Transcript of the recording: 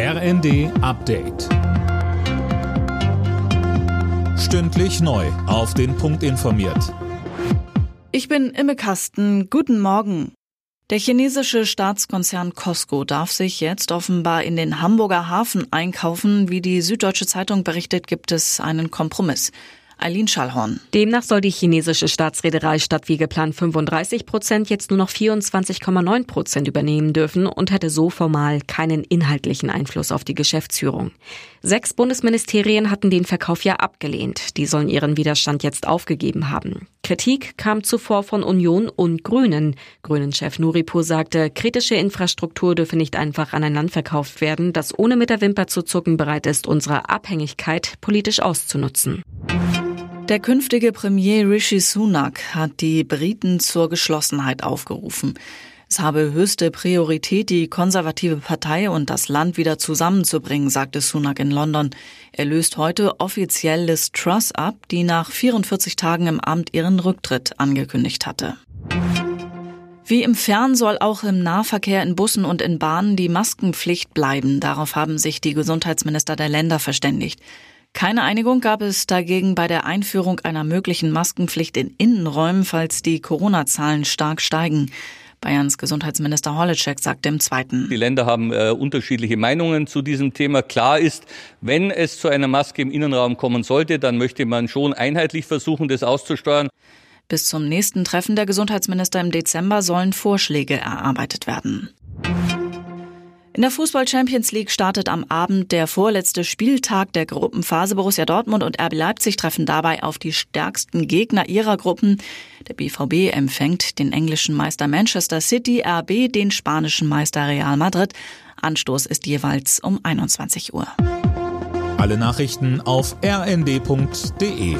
RND Update. Stündlich neu. Auf den Punkt informiert. Ich bin Imme Kasten. Guten Morgen. Der chinesische Staatskonzern Costco darf sich jetzt offenbar in den Hamburger Hafen einkaufen. Wie die Süddeutsche Zeitung berichtet, gibt es einen Kompromiss. Eileen Schallhorn. Demnach soll die chinesische Staatsreederei statt wie geplant 35 Prozent jetzt nur noch 24,9 Prozent übernehmen dürfen und hätte so formal keinen inhaltlichen Einfluss auf die Geschäftsführung. Sechs Bundesministerien hatten den Verkauf ja abgelehnt. Die sollen ihren Widerstand jetzt aufgegeben haben. Kritik kam zuvor von Union und Grünen. Grünen-Chef Nuripur sagte, kritische Infrastruktur dürfe nicht einfach an ein Land verkauft werden, das ohne mit der Wimper zu zucken bereit ist, unsere Abhängigkeit politisch auszunutzen. Der künftige Premier Rishi Sunak hat die Briten zur Geschlossenheit aufgerufen. Es habe höchste Priorität, die konservative Partei und das Land wieder zusammenzubringen, sagte Sunak in London. Er löst heute offiziell Liz Truss ab, die nach 44 Tagen im Amt ihren Rücktritt angekündigt hatte. Wie im Fern soll auch im Nahverkehr in Bussen und in Bahnen die Maskenpflicht bleiben. Darauf haben sich die Gesundheitsminister der Länder verständigt. Keine Einigung gab es dagegen bei der Einführung einer möglichen Maskenpflicht in Innenräumen, falls die Corona-Zahlen stark steigen. Bayerns Gesundheitsminister Holitschek sagte im Zweiten. Die Länder haben äh, unterschiedliche Meinungen zu diesem Thema. Klar ist, wenn es zu einer Maske im Innenraum kommen sollte, dann möchte man schon einheitlich versuchen, das auszusteuern. Bis zum nächsten Treffen der Gesundheitsminister im Dezember sollen Vorschläge erarbeitet werden. In der Fußball Champions League startet am Abend der vorletzte Spieltag der Gruppenphase. Borussia Dortmund und RB Leipzig treffen dabei auf die stärksten Gegner ihrer Gruppen. Der BVB empfängt den englischen Meister Manchester City, RB den spanischen Meister Real Madrid. Anstoß ist jeweils um 21 Uhr. Alle Nachrichten auf rnd.de